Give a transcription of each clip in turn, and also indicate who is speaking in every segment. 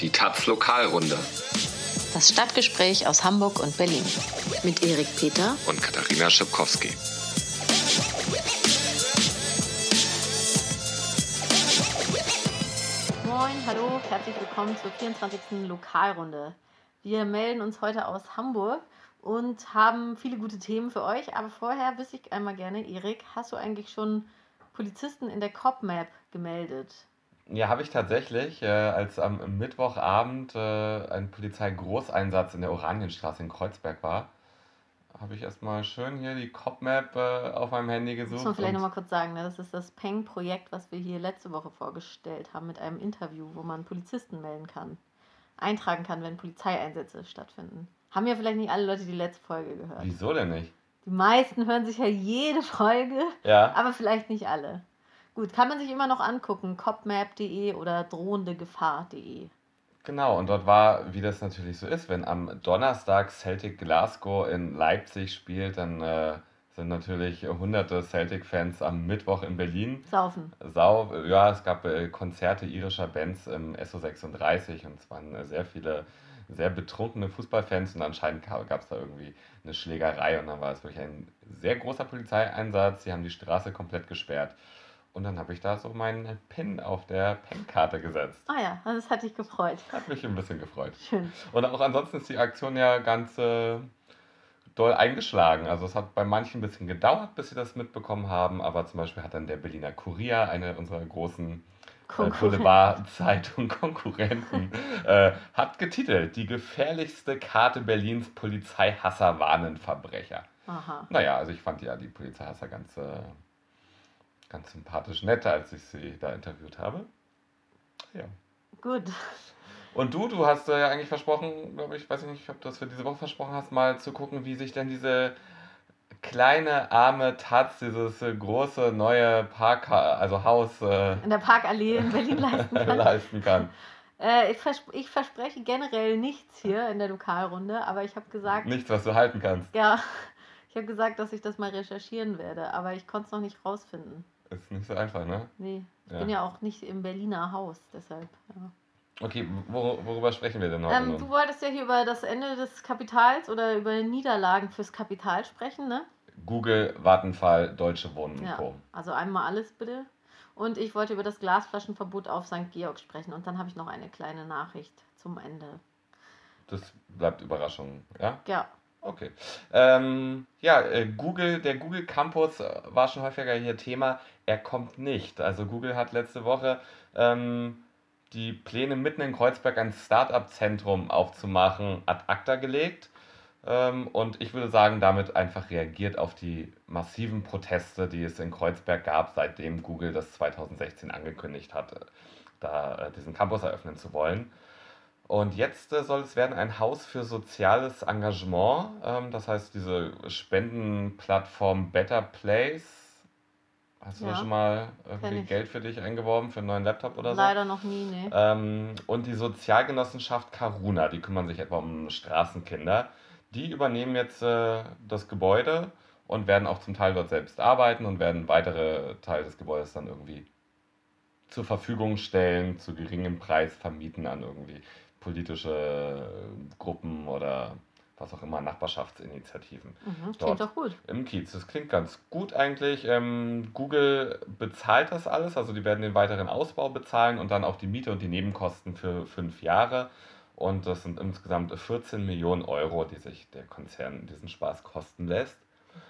Speaker 1: Die Taz Lokalrunde.
Speaker 2: Das Stadtgespräch aus Hamburg und Berlin. Mit Erik Peter
Speaker 1: und Katharina Schipkowski.
Speaker 3: Moin, hallo, herzlich willkommen zur 24. Lokalrunde. Wir melden uns heute aus Hamburg und haben viele gute Themen für euch. Aber vorher wüsste ich einmal gerne, Erik, hast du eigentlich schon Polizisten in der COP-Map gemeldet?
Speaker 4: Ja, habe ich tatsächlich, äh, als am Mittwochabend äh, ein Polizeigroßeinsatz in der Oranienstraße in Kreuzberg war, habe ich erstmal schön hier die COP-Map äh, auf meinem Handy gesucht.
Speaker 3: Muss man vielleicht nochmal kurz sagen, ne? das ist das Peng-Projekt, was wir hier letzte Woche vorgestellt haben mit einem Interview, wo man Polizisten melden kann, eintragen kann, wenn Polizeieinsätze stattfinden. Haben ja vielleicht nicht alle Leute die letzte Folge gehört.
Speaker 4: Wieso denn nicht?
Speaker 3: Die meisten hören sich ja jede Folge,
Speaker 4: Ja.
Speaker 3: aber vielleicht nicht alle. Gut, kann man sich immer noch angucken, copmap.de oder drohendegefahr.de.
Speaker 4: Genau, und dort war, wie das natürlich so ist, wenn am Donnerstag Celtic Glasgow in Leipzig spielt, dann äh, sind natürlich hunderte Celtic-Fans am Mittwoch in Berlin.
Speaker 3: Saufen.
Speaker 4: Sau, ja, es gab äh, Konzerte irischer Bands im SO36 und es waren äh, sehr viele sehr betrunkene Fußballfans und anscheinend gab es da irgendwie eine Schlägerei und dann war es wirklich ein sehr großer Polizeieinsatz. Sie haben die Straße komplett gesperrt. Und dann habe ich da so meinen PIN auf der PIN-Karte gesetzt.
Speaker 3: Ah ja, also das hat dich gefreut.
Speaker 4: Hat mich ein bisschen gefreut.
Speaker 3: Schön.
Speaker 4: Und auch ansonsten ist die Aktion ja ganz äh, doll eingeschlagen. Also es hat bei manchen ein bisschen gedauert, bis sie das mitbekommen haben. Aber zum Beispiel hat dann der Berliner Kurier, eine unserer großen äh. Boulevard-Zeitung Konkurrenten, äh, hat getitelt, die gefährlichste Karte Berlins Polizeihasser warnen Verbrecher.
Speaker 3: Aha.
Speaker 4: Naja, also ich fand ja die Polizeihasser ganz, äh, ganz sympathisch nett, als ich sie da interviewt habe. Ja.
Speaker 3: Gut.
Speaker 4: Und du, du hast ja eigentlich versprochen, glaube ich, weiß ich nicht, ob du das für diese Woche versprochen hast, mal zu gucken, wie sich denn diese kleine arme Taz, dieses große neue Park, also Haus äh,
Speaker 3: In der Parkallee in Berlin leisten kann.
Speaker 4: leisten kann.
Speaker 3: Äh, ich, vers ich verspreche generell nichts hier in der Lokalrunde, aber ich habe gesagt,
Speaker 4: Nichts, was du halten kannst.
Speaker 3: ja, ich habe gesagt, dass ich das mal recherchieren werde, aber ich konnte es noch nicht rausfinden.
Speaker 4: Ist nicht so einfach, ne?
Speaker 3: Nee, ich
Speaker 4: Ja.
Speaker 3: bin ja auch nicht im Berliner Haus, deshalb. Ja.
Speaker 4: Okay, wor worüber sprechen wir denn heute
Speaker 3: Ähm, du wolltest ja hier über das Ende des Kapitals oder über Niederlagen fürs Kapital sprechen, ne?
Speaker 4: Google, Vattenfall, Deutsche Wohnen
Speaker 3: Ja.
Speaker 4: Co.
Speaker 3: Also einmal alles bitte. Und ich wollte über das Glasflaschenverbot auf St. Georg sprechen. Und dann habe ich noch eine kleine Nachricht zum Ende.
Speaker 4: Das bleibt Überraschung, ja?
Speaker 3: Ja,
Speaker 4: Okay. Ähm, ja, äh, Google, der Google Campus äh, war schon häufiger hier Thema. Er kommt nicht. Also Google hat letzte Woche ähm, die Pläne mitten in Kreuzberg ein Startup-Zentrum aufzumachen ad acta gelegt. Ähm, und ich würde sagen, damit einfach reagiert auf die massiven Proteste, die es in Kreuzberg gab, seitdem Google das 2016 angekündigt hatte, da äh, diesen Campus eröffnen zu wollen. Und jetzt äh, soll es werden ein Haus für soziales Engagement. Ähm, das heißt, diese Spendenplattform Better Place. Hast du da
Speaker 3: Ja,
Speaker 4: schon mal irgendwie. Geld für dich eingeworben, für einen neuen Laptop oder so?
Speaker 3: leider noch nie, ne?
Speaker 4: Ähm, und die Sozialgenossenschaft Karuna, die kümmern sich etwa um Straßenkinder. Die übernehmen jetzt äh, das Gebäude und werden auch zum Teil dort selbst arbeiten und werden weitere Teile des Gebäudes dann irgendwie zur Verfügung stellen, zu geringem Preis vermieten an irgendwie politische Gruppen oder was auch immer, Nachbarschaftsinitiativen
Speaker 3: Mhm, klingt doch gut.
Speaker 4: im Kiez. Das klingt ganz gut eigentlich. Ähm, Google bezahlt das alles, also die werden den weiteren Ausbau bezahlen und dann auch die Miete und die Nebenkosten für fünf Jahre. Und das sind insgesamt 14 Millionen Euro, die sich der Konzern diesen Spaß kosten lässt.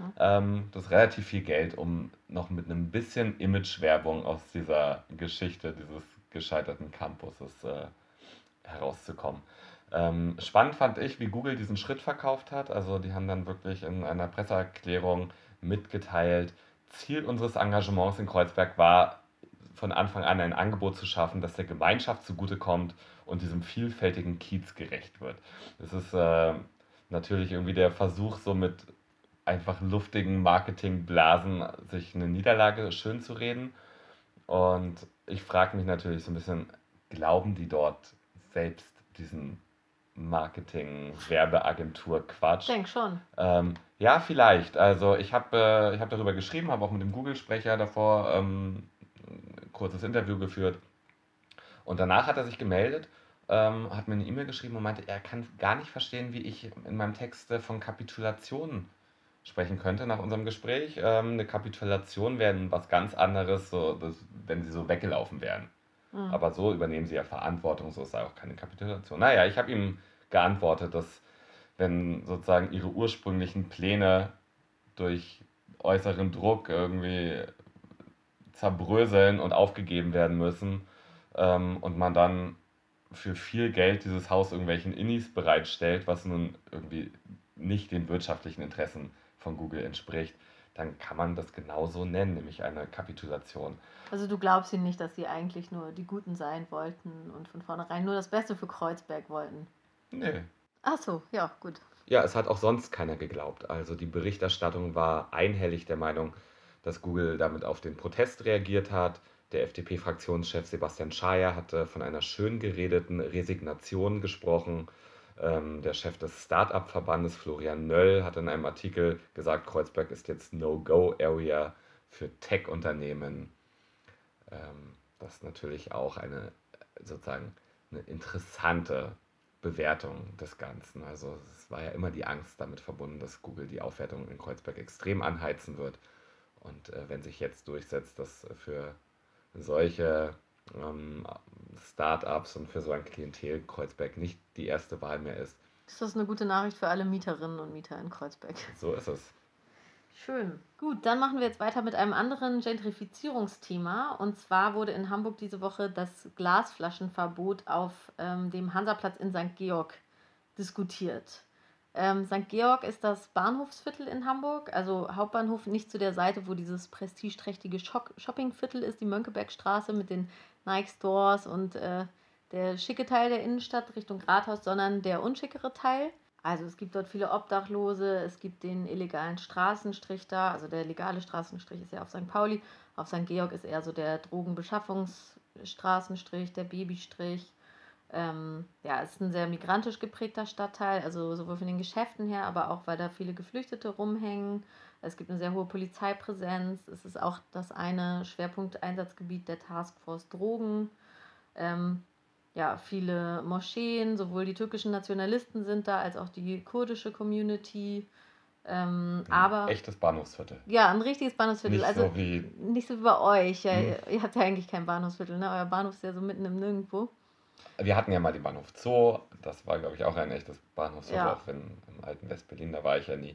Speaker 3: Mhm.
Speaker 4: Ähm, das ist relativ viel Geld, um noch mit einem bisschen Imagewerbung aus dieser Geschichte dieses gescheiterten Campuses äh, herauszukommen. Ähm, spannend fand ich, wie Google diesen Schritt verkauft hat. Also die haben dann wirklich in einer Presseerklärung mitgeteilt, Ziel unseres Engagements in Kreuzberg war, von Anfang an ein Angebot zu schaffen, das der Gemeinschaft zugutekommt und diesem vielfältigen Kiez gerecht wird. Das ist äh, natürlich irgendwie der Versuch, so mit einfach luftigen Marketingblasen sich eine Niederlage schön zu reden. Und ich frage mich natürlich so ein bisschen, glauben die dort selbst diesen Marketing-Werbeagentur-Quatsch?
Speaker 3: Ich denke schon.
Speaker 4: Ähm, ja, vielleicht. Also ich habe äh, ich hab darüber geschrieben, habe auch mit dem Google-Sprecher davor ähm, ein kurzes Interview geführt. Und danach hat er sich gemeldet ähm, hat mir eine E-Mail geschrieben und meinte, er kann gar nicht verstehen, wie ich in meinem Text von Kapitulation sprechen könnte nach unserem Gespräch. Ähm, eine Kapitulation wäre was ganz anderes, so, das, wenn sie so weggelaufen wären. Mhm. Aber so übernehmen sie ja Verantwortung, so ist auch keine Kapitulation. Naja, ich habe ihm geantwortet, dass wenn sozusagen ihre ursprünglichen Pläne durch äußeren Druck irgendwie zerbröseln und aufgegeben werden müssen ähm, und man dann für viel Geld dieses Haus irgendwelchen Innis bereitstellt, was nun irgendwie nicht den wirtschaftlichen Interessen von Google entspricht, dann kann man das genauso nennen, nämlich eine Kapitulation.
Speaker 3: Also du glaubst ihnen nicht, dass sie eigentlich nur die Guten sein wollten und von vornherein nur das Beste für Kreuzberg wollten?
Speaker 4: Nee.
Speaker 3: Ach so, ja, gut.
Speaker 4: Ja, es hat auch sonst keiner geglaubt. Also die Berichterstattung war einhellig der Meinung, dass Google damit auf den Protest reagiert hat. Der FDP-Fraktionschef Sebastian Schaja hatte von einer schön geredeten Resignation gesprochen. Ähm, der Chef des Start-up-Verbandes Florian Nöll hat in einem Artikel gesagt, Kreuzberg ist jetzt No-Go-Area für Tech-Unternehmen. Ähm, das ist natürlich auch eine sozusagen eine interessante Bewertung des Ganzen. Also es war ja immer die Angst damit verbunden, dass Google die Aufwertung in Kreuzberg extrem anheizen wird. Und äh, wenn sich jetzt durchsetzt, dass für solche ähm, Startups und für so ein Klientel Kreuzberg nicht die erste Wahl mehr ist.
Speaker 3: Ist das eine gute Nachricht für alle Mieterinnen und Mieter in Kreuzberg?
Speaker 4: So ist es.
Speaker 3: Schön. Gut, dann machen wir jetzt weiter mit einem anderen Gentrifizierungsthema. Und zwar wurde in Hamburg diese Woche das Glasflaschenverbot auf ähm, dem Hansaplatz in St. Georg diskutiert. Ähm, St. Georg ist das Bahnhofsviertel in Hamburg, also Hauptbahnhof nicht zu der Seite, wo dieses prestigeträchtige Shoppingviertel ist, die Mönckebergstraße mit den Nike Stores und äh, der schicke Teil der Innenstadt Richtung Rathaus, sondern der unschickere Teil. Also es gibt dort viele Obdachlose, es gibt den illegalen Straßenstrich da, also der legale Straßenstrich ist ja auf St. Pauli, auf St. Georg ist eher so der Drogenbeschaffungsstraßenstrich, der Babystrich. Ähm, ja, es ist ein sehr migrantisch geprägter Stadtteil, also sowohl von den Geschäften her, aber auch weil da viele Geflüchtete rumhängen. Es gibt eine sehr hohe Polizeipräsenz. Es ist auch das eine Schwerpunkteinsatzgebiet der Taskforce Drogen. Ähm, ja, viele Moscheen, sowohl die türkischen Nationalisten sind da, als auch die kurdische Community. Ähm, ein aber
Speaker 4: echtes Bahnhofsviertel.
Speaker 3: Ja, ein richtiges Bahnhofsviertel. Nicht also so wie nicht so wie bei euch. Ja, hm. Ihr habt ja eigentlich kein Bahnhofsviertel, ne? Euer Bahnhof ist ja so mitten im Nirgendwo.
Speaker 4: Wir hatten ja mal den Bahnhof Zoo. Das war, glaube ich, auch ein echtes Bahnhofsviertel, ja. auch wenn im alten Westberlin, da war ich ja nie.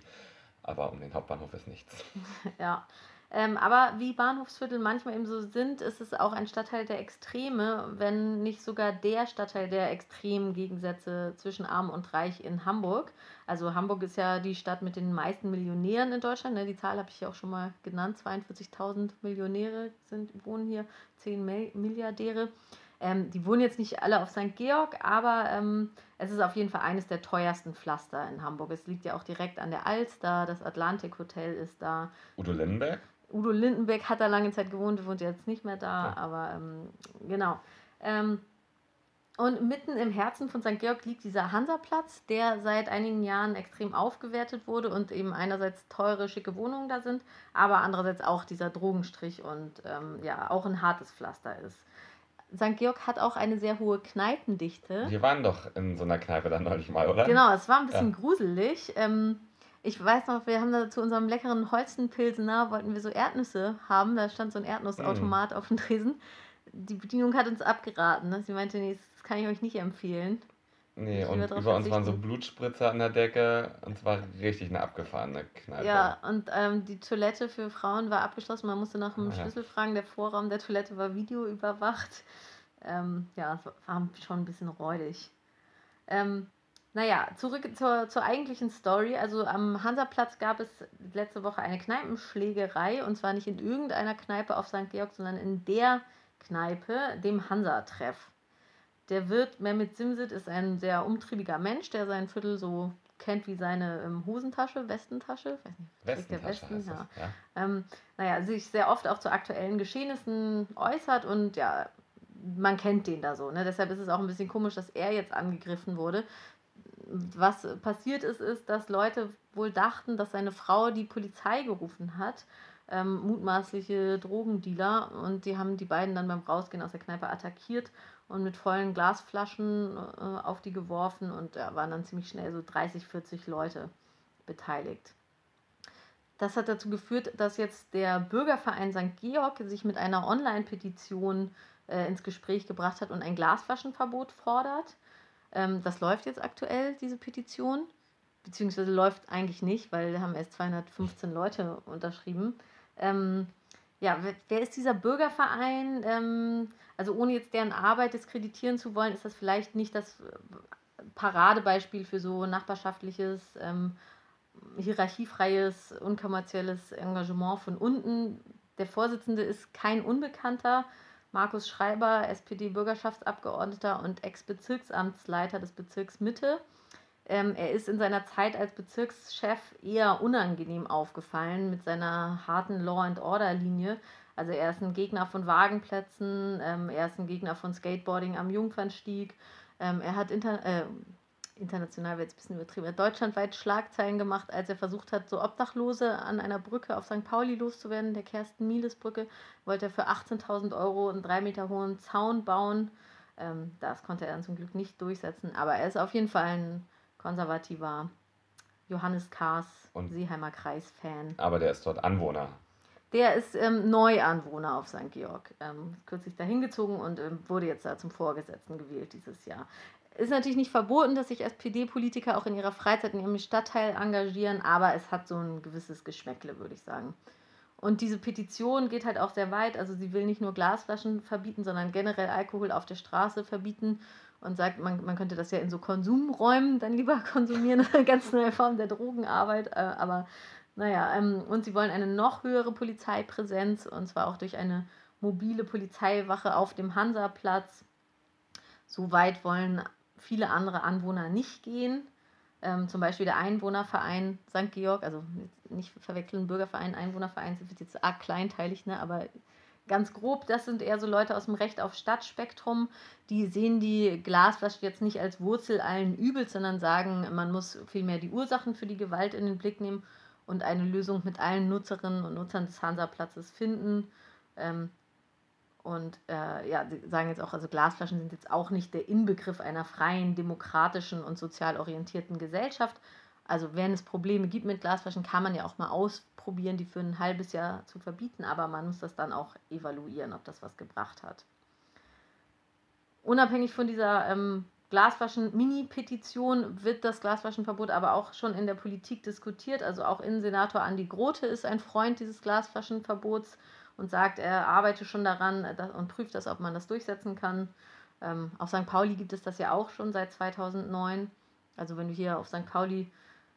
Speaker 4: Aber um den Hauptbahnhof ist nichts.
Speaker 3: ja. Ähm, aber wie Bahnhofsviertel manchmal eben so sind, ist es auch ein Stadtteil der Extreme, wenn nicht sogar der Stadtteil der extremen Gegensätze zwischen Arm und Reich in Hamburg. Also Hamburg ist ja die Stadt mit den meisten Millionären in Deutschland. Ne? Die Zahl habe ich ja auch schon mal genannt. 42.000 Millionäre sind, wohnen hier, 10 Milliardäre. Ähm, die wohnen jetzt nicht alle auf St. Georg, aber ähm, es ist auf jeden Fall eines der teuersten Pflaster in Hamburg. Es liegt ja auch direkt an der Alster, das Atlantik Hotel ist da.
Speaker 4: Udo Lindenberg?
Speaker 3: Udo Lindenberg hat da lange Zeit gewohnt, wohnt jetzt nicht mehr da, ja. aber ähm, genau. Ähm, und mitten im Herzen von St. Georg liegt dieser Hansaplatz, der seit einigen Jahren extrem aufgewertet wurde und eben einerseits teure, schicke Wohnungen da sind, aber andererseits auch dieser Drogenstrich und ähm, ja, auch ein hartes Pflaster ist. St. Georg hat auch eine sehr hohe Kneipendichte.
Speaker 4: Wir waren doch in so einer Kneipe dann neulich mal, oder?
Speaker 3: Genau, es war ein bisschen ja. gruselig. Ähm, ich weiß noch, wir haben da zu unserem leckeren Holzenpilsener, wollten wir so Erdnüsse haben. Da stand so ein Erdnussautomat mm. auf dem Tresen. Die Bedienung hat uns abgeraten. Ne? Sie meinte, nee, das kann ich euch nicht empfehlen.
Speaker 4: Nee, ich und über uns waren so Blutspritzer an der Decke und es war richtig eine abgefahrene Kneipe.
Speaker 3: Ja, und ähm, die Toilette für Frauen war abgeschlossen. Man musste nach einem ah, Schlüssel fragen. Der Vorraum der Toilette war videoüberwacht. Ähm, ja, es war schon ein bisschen räudig. Ähm, naja, zurück zur, zur eigentlichen Story. Also am Hansaplatz gab es letzte Woche eine Kneipenschlägerei und zwar nicht in irgendeiner Kneipe auf St. Georg, sondern in der Kneipe, dem Hansa-Treff. Der Wirt Mehmet Simsit ist ein sehr umtriebiger Mensch, der sein Viertel so kennt wie seine ähm, Hosentasche, Westentasche, weiß nicht,
Speaker 4: Westentasche der Westen, ja.
Speaker 3: ja. Ähm, naja, sich sehr oft auch zu aktuellen Geschehnissen äußert und ja, man kennt den da so. Ne? Deshalb ist es auch ein bisschen komisch, dass er jetzt angegriffen wurde was passiert ist, ist, dass Leute wohl dachten, dass seine Frau die Polizei gerufen hat, ähm, mutmaßliche Drogendealer, und die haben die beiden dann beim Rausgehen aus der Kneipe attackiert und mit vollen Glasflaschen äh, auf die geworfen und da waren dann ziemlich schnell so 30, 40 Leute beteiligt. Das hat dazu geführt, dass jetzt der Bürgerverein St. Georg sich mit einer Online-Petition äh, ins Gespräch gebracht hat und ein Glasflaschenverbot fordert. Ähm, das läuft jetzt aktuell, diese Petition. Beziehungsweise läuft eigentlich nicht, weil wir haben erst 215 Leute unterschrieben. Ähm, ja, wer, ist dieser Bürgerverein? Ähm, also ohne jetzt deren Arbeit diskreditieren zu wollen, ist das vielleicht nicht das äh, Paradebeispiel für so nachbarschaftliches ähm, hierarchiefreies, unkommerzielles Engagement von unten. Der Vorsitzende ist kein Unbekannter. Markus Schreiber, SPD-Bürgerschaftsabgeordneter und Ex-Bezirksamtsleiter des Bezirks Mitte. Ähm, er ist in seiner Zeit als Bezirkschef eher unangenehm aufgefallen mit seiner harten Law-and-Order-Linie. Also er ist ein Gegner von Wagenplätzen, ähm, er ist ein Gegner von Skateboarding am Jungfernstieg. Ähm, er hat inter äh, international wird es ein bisschen übertrieben, deutschlandweit Schlagzeilen gemacht, als er versucht hat, so Obdachlose an einer Brücke auf St. Pauli loszuwerden, der Kersten-Mieles-Brücke, wollte er für 18.000 Euro einen drei Meter hohen Zaun bauen. Ähm, das konnte er dann zum Glück nicht durchsetzen, aber er ist auf jeden Fall ein konservativer Johannes Kahrs und Seeheimer Kreis-Fan.
Speaker 4: Aber der ist dort Anwohner.
Speaker 3: Der ist ähm, Neuanwohner auf St. Georg, ähm, kürzlich dahin gezogen und ähm, wurde jetzt da zum Vorgesetzten gewählt dieses Jahr ist natürlich nicht verboten, dass sich SPD-Politiker auch in ihrer Freizeit in ihrem Stadtteil engagieren, aber es hat so ein gewisses Geschmäckle, würde ich sagen. Und diese Petition geht halt auch sehr weit. Also sie will nicht nur Glasflaschen verbieten, sondern generell Alkohol auf der Straße verbieten und sagt, man, man könnte das ja in so Konsumräumen dann lieber konsumieren. Eine ganz neue Form der Drogenarbeit. Äh, aber naja, ähm, und sie wollen eine noch höhere Polizeipräsenz und zwar auch durch eine mobile Polizeiwache auf dem Hansaplatz. So weit wollen viele andere Anwohner nicht gehen. Ähm, zum Beispiel der Einwohnerverein St. Georg, also nicht verwechseln, Bürgerverein, Einwohnerverein, wird jetzt arg kleinteilig, ne? aber ganz grob, das sind eher so Leute aus dem Recht auf Stadtspektrum, die sehen die Glasflasche jetzt nicht als Wurzel allen Übels, sondern sagen, man muss vielmehr die Ursachen für die Gewalt in den Blick nehmen und eine Lösung mit allen Nutzerinnen und Nutzern des Hansaplatzes finden. Ähm, und äh, ja, sie sagen jetzt auch, also Glasflaschen sind jetzt auch nicht der Inbegriff einer freien, demokratischen und sozial orientierten Gesellschaft. Also wenn es Probleme gibt mit Glasflaschen, kann man ja auch mal ausprobieren, die für ein halbes Jahr zu verbieten, aber man muss das dann auch evaluieren, ob das was gebracht hat. Unabhängig von dieser ähm, Glasflaschen-Mini-Petition wird das Glasflaschenverbot aber auch schon in der Politik diskutiert. Also auch Innensenator Andi Grote ist ein Freund dieses Glasflaschenverbots und sagt, er arbeite schon daran äh, und prüft das, ob man das durchsetzen kann. Ähm, auf St. Pauli gibt es das ja auch schon seit 2009. Also wenn du hier auf St. Pauli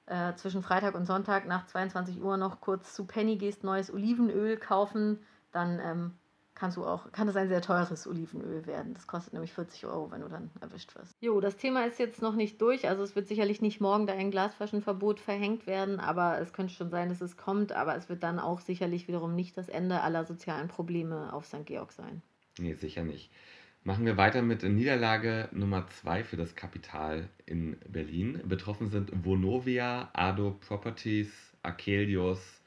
Speaker 3: äh, zwischen Freitag und Sonntag nach 22 Uhr noch kurz zu Penny gehst, neues Olivenöl kaufen, dann ähm, kannst du auch, kann das ein sehr teures Olivenöl werden. Das kostet nämlich 40 Euro, wenn du dann erwischt wirst. Jo, das Thema ist jetzt noch nicht durch. Also es wird sicherlich nicht morgen da ein Glasflaschenverbot verhängt werden, aber es könnte schon sein, dass es kommt. Aber es wird dann auch sicherlich wiederum nicht das Ende aller sozialen Probleme auf St. Georg sein.
Speaker 4: Nee, sicher nicht. Machen wir weiter mit Niederlage Nummer 2 für das Kapital in Berlin. Betroffen sind Vonovia, Ado Properties, Akelius,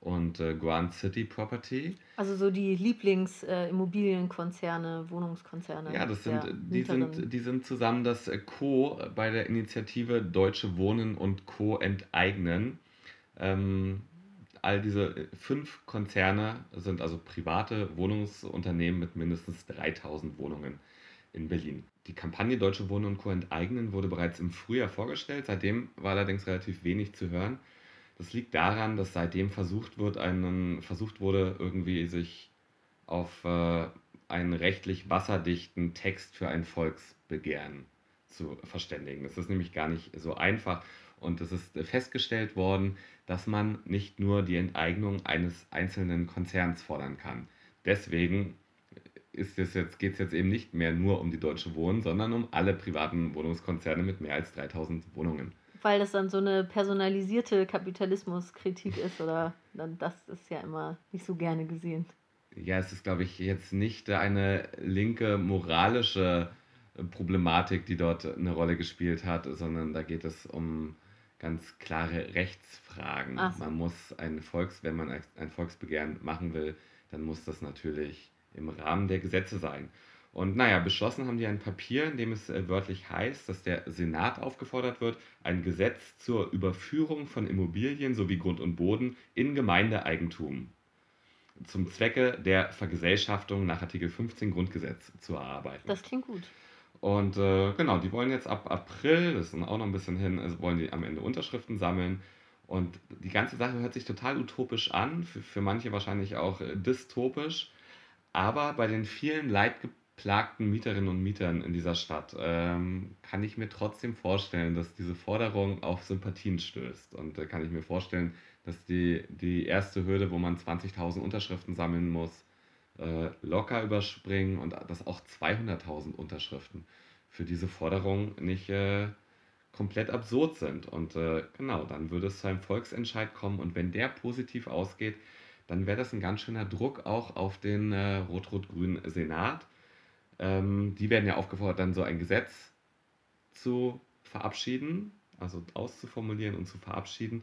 Speaker 4: und äh, Grand City Property.
Speaker 3: Also so die Lieblingsimmobilienkonzerne, äh, Wohnungskonzerne.
Speaker 4: Ja, das sind, die, sind, die sind zusammen das äh, Co. bei der Initiative Deutsche Wohnen und Co. enteignen. Ähm, all diese äh, fünf Konzerne sind also private Wohnungsunternehmen mit mindestens 3000 Wohnungen in Berlin. Die Kampagne Deutsche Wohnen und Co. enteignen wurde bereits im Frühjahr vorgestellt. Seitdem war allerdings relativ wenig zu hören. Das liegt daran, dass seitdem versucht wird, einen, versucht wurde, irgendwie sich auf äh, einen rechtlich wasserdichten Text für ein Volksbegehren zu verständigen. Das ist nämlich gar nicht so einfach und es ist festgestellt worden, dass man nicht nur die Enteignung eines einzelnen Konzerns fordern kann. Deswegen ist es jetzt, geht es jetzt eben nicht mehr nur um die Deutsche Wohnen, sondern um alle privaten Wohnungskonzerne mit mehr als 3000 Wohnungen
Speaker 3: weil das dann so eine personalisierte Kapitalismuskritik ist oder dann das ist ja immer nicht so gerne gesehen.
Speaker 4: Ja, es ist, glaube ich, jetzt nicht eine linke moralische Problematik, die dort eine Rolle gespielt hat, sondern da geht es um ganz klare Rechtsfragen. So. Man muss ein Volks, wenn man ein Volksbegehren machen will, dann muss das natürlich im Rahmen der Gesetze sein. Und naja, beschlossen haben die ein Papier, in dem es äh, wörtlich heißt, dass der Senat aufgefordert wird, ein Gesetz zur Überführung von Immobilien sowie Grund und Boden in Gemeindeeigentum zum Zwecke der Vergesellschaftung nach Artikel 15 Grundgesetz zu erarbeiten.
Speaker 3: Das klingt gut.
Speaker 4: Und äh, genau, die wollen jetzt ab April, das ist auch noch ein bisschen hin, also wollen die am Ende Unterschriften sammeln. Und die ganze Sache hört sich total utopisch an, für, für manche wahrscheinlich auch äh, dystopisch. Aber bei den vielen leidgeplagten Mieterinnen und Mietern in dieser Stadt ähm, kann ich mir trotzdem vorstellen, dass diese Forderung auf Sympathien stößt. Und äh, kann ich mir vorstellen, dass die, die erste Hürde, wo man 20.000 Unterschriften sammeln muss, äh, locker überspringen und dass auch 200.000 Unterschriften für diese Forderung nicht äh, komplett absurd sind. Und äh, genau, dann würde es zu einem Volksentscheid kommen und wenn der positiv ausgeht, dann wäre das ein ganz schöner Druck auch auf den äh, rot-rot-grünen Senat. Ähm, die werden ja aufgefordert, dann so ein Gesetz zu verabschieden, also auszuformulieren und zu verabschieden.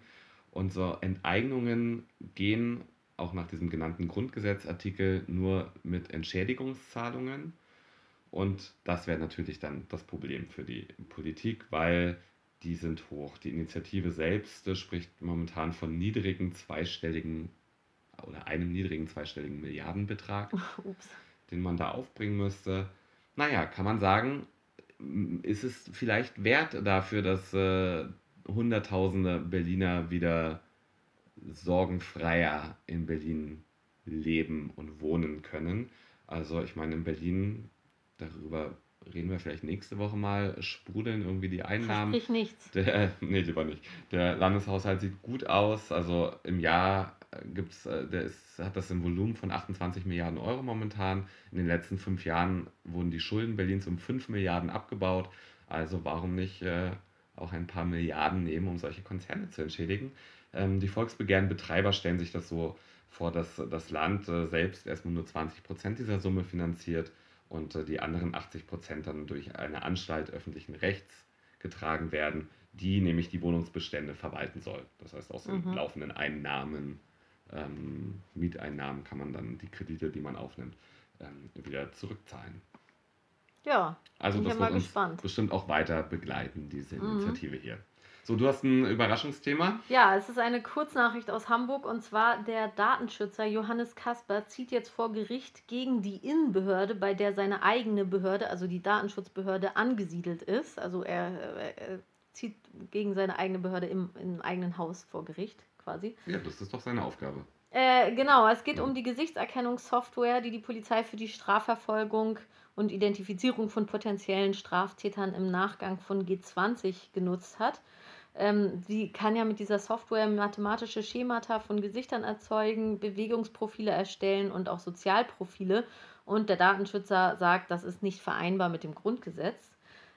Speaker 4: Und so Enteignungen gehen auch nach diesem genannten Grundgesetzartikel nur mit Entschädigungszahlungen. Und das wäre natürlich dann das Problem für die Politik, weil die sind hoch. Die Initiative selbst spricht momentan von niedrigen zweistelligen oder einem niedrigen zweistelligen Milliardenbetrag,
Speaker 3: Ups.
Speaker 4: Den man da aufbringen müsste. Naja, kann man sagen, ist es vielleicht wert dafür, dass äh, Hunderttausende Berliner wieder sorgenfreier in Berlin leben und wohnen können. Also ich meine, in Berlin, darüber reden wir vielleicht nächste Woche mal, sprudeln irgendwie die Einnahmen.
Speaker 3: Versprich nichts.
Speaker 4: Der, nee, lieber nicht. Der Landeshaushalt sieht gut aus. Also im Jahr gibt's, der ist, hat das ein Volumen von 28 Milliarden Euro momentan. In den letzten fünf Jahren wurden die Schulden Berlins um 5 Milliarden abgebaut. Also warum nicht äh, auch ein paar Milliarden nehmen, um solche Konzerne zu entschädigen? Ähm, die Volksbegehrenbetreiber stellen sich das so vor, dass das Land äh, selbst erstmal nur 20 Prozent dieser Summe finanziert und äh, die anderen 80 Prozent dann durch eine Anstalt öffentlichen Rechts getragen werden, die nämlich die Wohnungsbestände verwalten soll. Das heißt, aus den
Speaker 3: Mhm.
Speaker 4: laufenden Einnahmen, ähm, Mieteinnahmen kann man dann die Kredite, die man aufnimmt, ähm, wieder zurückzahlen.
Speaker 3: Ja,
Speaker 4: Also
Speaker 3: bin ich
Speaker 4: das
Speaker 3: ja mal gespannt.
Speaker 4: bestimmt auch weiter begleiten, diese
Speaker 3: Mhm.
Speaker 4: Initiative hier. So, du hast ein Überraschungsthema.
Speaker 3: Ja, es ist eine Kurznachricht aus Hamburg und zwar der Datenschützer Johannes Kasper zieht jetzt vor Gericht gegen die Innenbehörde, bei der seine eigene Behörde, also die Datenschutzbehörde, angesiedelt ist. Also er, er, er zieht gegen seine eigene Behörde im, im eigenen Haus vor Gericht quasi.
Speaker 4: Ja, das ist doch seine Aufgabe.
Speaker 3: Äh, genau, es geht
Speaker 4: Ja.
Speaker 3: um die Gesichtserkennungssoftware, die die Polizei für die Strafverfolgung und Identifizierung von potenziellen Straftätern im Nachgang von G20 genutzt hat. Ähm, sie kann ja mit dieser Software mathematische Schemata von Gesichtern erzeugen, Bewegungsprofile erstellen und auch Sozialprofile. Und der Datenschützer sagt, das ist nicht vereinbar mit dem Grundgesetz.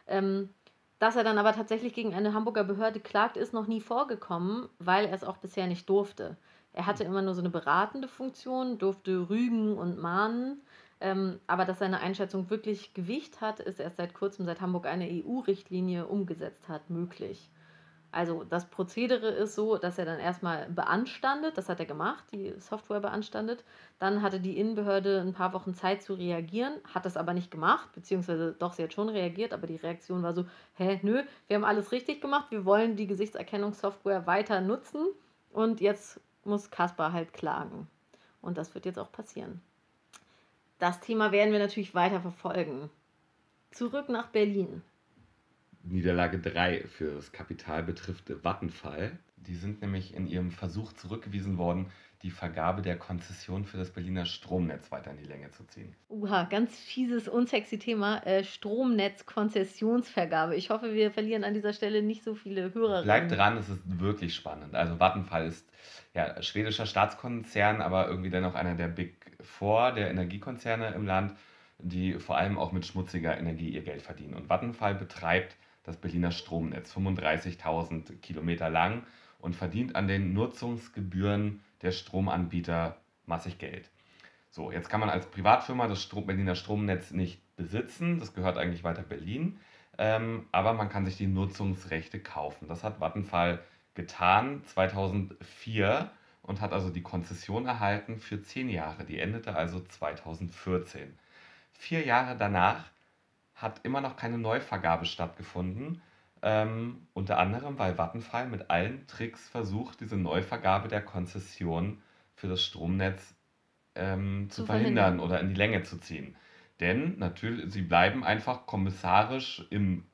Speaker 3: Ähm, dass er dann aber tatsächlich gegen eine Hamburger Behörde klagt, ist noch nie vorgekommen, weil er es auch bisher nicht durfte. Er hatte immer nur so eine beratende Funktion, durfte rügen und mahnen. Ähm, aber dass seine Einschätzung wirklich Gewicht hat, ist erst seit kurzem, seit Hamburg eine EU-Richtlinie umgesetzt hat, möglich. Also das Prozedere ist so, dass er dann erstmal beanstandet, das hat er gemacht, die Software beanstandet. Dann hatte die Innenbehörde ein paar Wochen Zeit zu reagieren, hat das aber nicht gemacht, beziehungsweise doch, sie hat schon reagiert, aber die Reaktion war so, hä, nö, wir haben alles richtig gemacht, wir wollen die Gesichtserkennungssoftware weiter nutzen und jetzt muss Kaspar halt klagen. Und das wird jetzt auch passieren. Das Thema werden wir natürlich weiter verfolgen. Zurück nach Berlin.
Speaker 4: Niederlage 3 für das Kapital betrifft Vattenfall. Die sind nämlich in ihrem Versuch zurückgewiesen worden, die Vergabe der Konzession für das Berliner Stromnetz weiter in die Länge zu ziehen.
Speaker 3: Uha, ganz fieses, unsexy Thema. Äh, Stromnetz-Konzessionsvergabe. Ich hoffe, wir verlieren an dieser Stelle nicht so viele Hörerinnen.
Speaker 4: Bleibt dran, es ist wirklich spannend. Also Vattenfall ist ja schwedischer Staatskonzern, aber irgendwie dennoch einer der Big Four der Energiekonzerne im Land, die vor allem auch mit schmutziger Energie ihr Geld verdienen. Und Vattenfall betreibt das Berliner Stromnetz, 35.000 Kilometer lang und verdient an den Nutzungsgebühren der Stromanbieter massig Geld. So, jetzt kann man als Privatfirma das Strom, Berliner Stromnetz nicht besitzen, das gehört eigentlich weiter Berlin, ähm, aber man kann sich die Nutzungsrechte kaufen. Das hat Vattenfall getan 2004 und hat also die Konzession erhalten für zehn Jahre. Die endete also 2014. vier Jahre danach hat immer noch keine Neuvergabe stattgefunden. Ähm, unter anderem, weil Vattenfall mit allen Tricks versucht, diese Neuvergabe der Konzession für das Stromnetz ähm, zu, zu verhindern, verhindern oder in die Länge zu ziehen. Denn natürlich, sie bleiben einfach kommissarisch im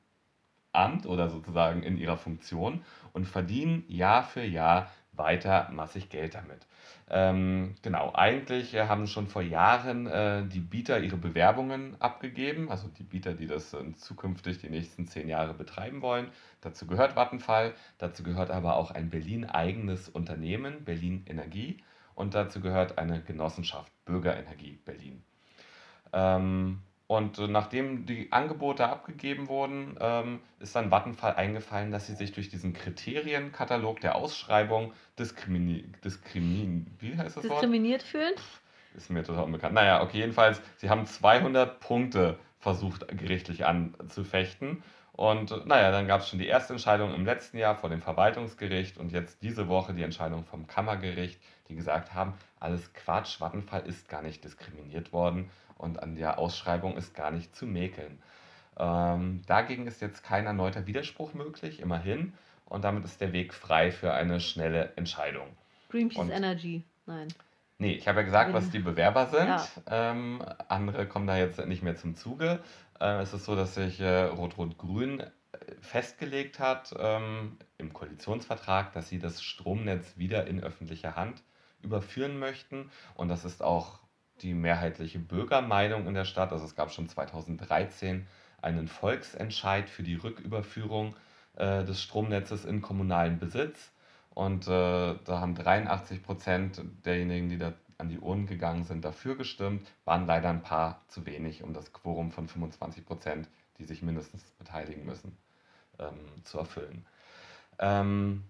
Speaker 4: Amt oder sozusagen in ihrer Funktion und verdienen Jahr für Jahr weiter massig Geld damit. Ähm, genau, eigentlich äh, haben schon vor Jahren äh, die Bieter ihre Bewerbungen abgegeben, also die Bieter, die das äh, zukünftig die nächsten zehn Jahre betreiben wollen. Dazu gehört Vattenfall, dazu gehört aber auch ein Berlin-eigenes Unternehmen, Berlin Energie, und dazu gehört eine Genossenschaft, Bürgerenergie Berlin. Ähm, und äh, nachdem die Angebote abgegeben wurden, ähm, ist dann Vattenfall eingefallen, dass sie sich durch diesen Kriterienkatalog der Ausschreibung diskrimini diskrimin wie heißt das
Speaker 3: diskriminiert Wort? fühlen.
Speaker 4: Ist mir total unbekannt. Naja, okay, jedenfalls, sie haben 200 Punkte versucht gerichtlich anzufechten. Und äh, naja, dann gab es schon die erste Entscheidung im letzten Jahr vor dem Verwaltungsgericht und jetzt diese Woche die Entscheidung vom Kammergericht, die gesagt haben, alles Quatsch, Vattenfall ist gar nicht diskriminiert worden und an der Ausschreibung ist gar nicht zu mäkeln. Ähm, dagegen ist jetzt kein erneuter Widerspruch möglich, immerhin. Und damit ist der Weg frei für eine schnelle Entscheidung.
Speaker 3: Greenpeace und, Energy, nein.
Speaker 4: Nee, ich habe ja gesagt, was die Bewerber sind. Ja. Ähm, andere kommen da jetzt nicht mehr zum Zuge. Äh, es ist so, dass sich äh, Rot-Rot-Grün äh, festgelegt hat ähm, im Koalitionsvertrag, dass sie das Stromnetz wieder in öffentliche Hand überführen möchten. Und das ist auch die mehrheitliche Bürgermeinung in der Stadt. Also es gab schon 2013 einen Volksentscheid für die Rücküberführung äh, des Stromnetzes in kommunalen Besitz. Und äh, da haben 83 Prozent derjenigen, die da an die Urnen gegangen sind, dafür gestimmt, waren leider ein paar zu wenig, um das Quorum von 25 Prozent, die sich mindestens beteiligen müssen, ähm, zu erfüllen. Ähm,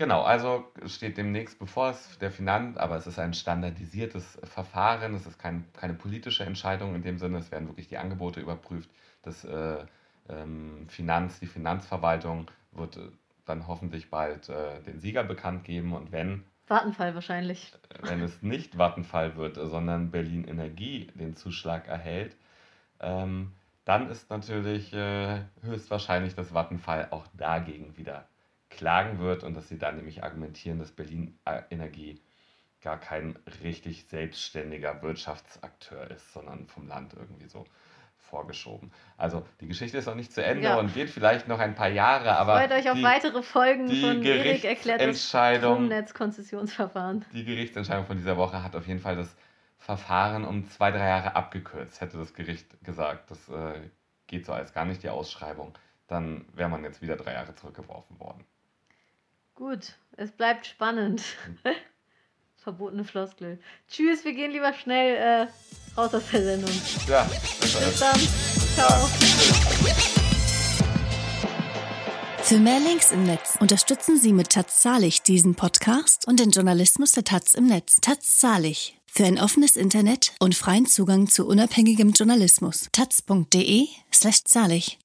Speaker 4: Genau, also steht demnächst bevor es der Finanz, aber es ist ein standardisiertes Verfahren, es ist kein, keine politische Entscheidung in dem Sinne, es werden wirklich die Angebote überprüft. Das äh, ähm, Finanz, die Finanzverwaltung wird äh, dann hoffentlich bald äh, den Sieger bekannt geben und wenn
Speaker 3: Wartenfall wahrscheinlich.
Speaker 4: Wenn es nicht Vattenfall wird, sondern Berlin Energie den Zuschlag erhält, ähm, dann ist natürlich äh, höchstwahrscheinlich, dass Vattenfall auch dagegen wieder klagen wird und dass sie dann nämlich argumentieren, dass Berlin äh, Energie gar kein richtig selbstständiger Wirtschaftsakteur ist, sondern vom Land irgendwie so vorgeschoben. Also die Geschichte ist noch nicht zu Ende ja. und geht vielleicht noch ein paar Jahre, aber
Speaker 3: freut euch auf die, weitere Folgen von Erik erklärt das Stromnetzkonzessionsverfahren.
Speaker 4: Die Gerichtsentscheidung von dieser Woche hat auf jeden Fall das Verfahren um zwei, drei Jahre abgekürzt, hätte das Gericht gesagt. Das äh, geht so als gar nicht die Ausschreibung. Dann wäre man jetzt wieder drei Jahre zurückgeworfen worden.
Speaker 3: Gut, es bleibt spannend. Verbotene Floskel. Tschüss, wir gehen lieber schnell äh, raus aus der Sendung.
Speaker 4: Ja,
Speaker 3: bis dann. Ciao.
Speaker 2: Für mehr Links im Netz unterstützen Sie mit Taz Zahlig diesen Podcast und den Journalismus der Taz im Netz. Taz Zahlig. Für ein offenes Internet und freien Zugang zu unabhängigem Journalismus. taz.de slash zahlig.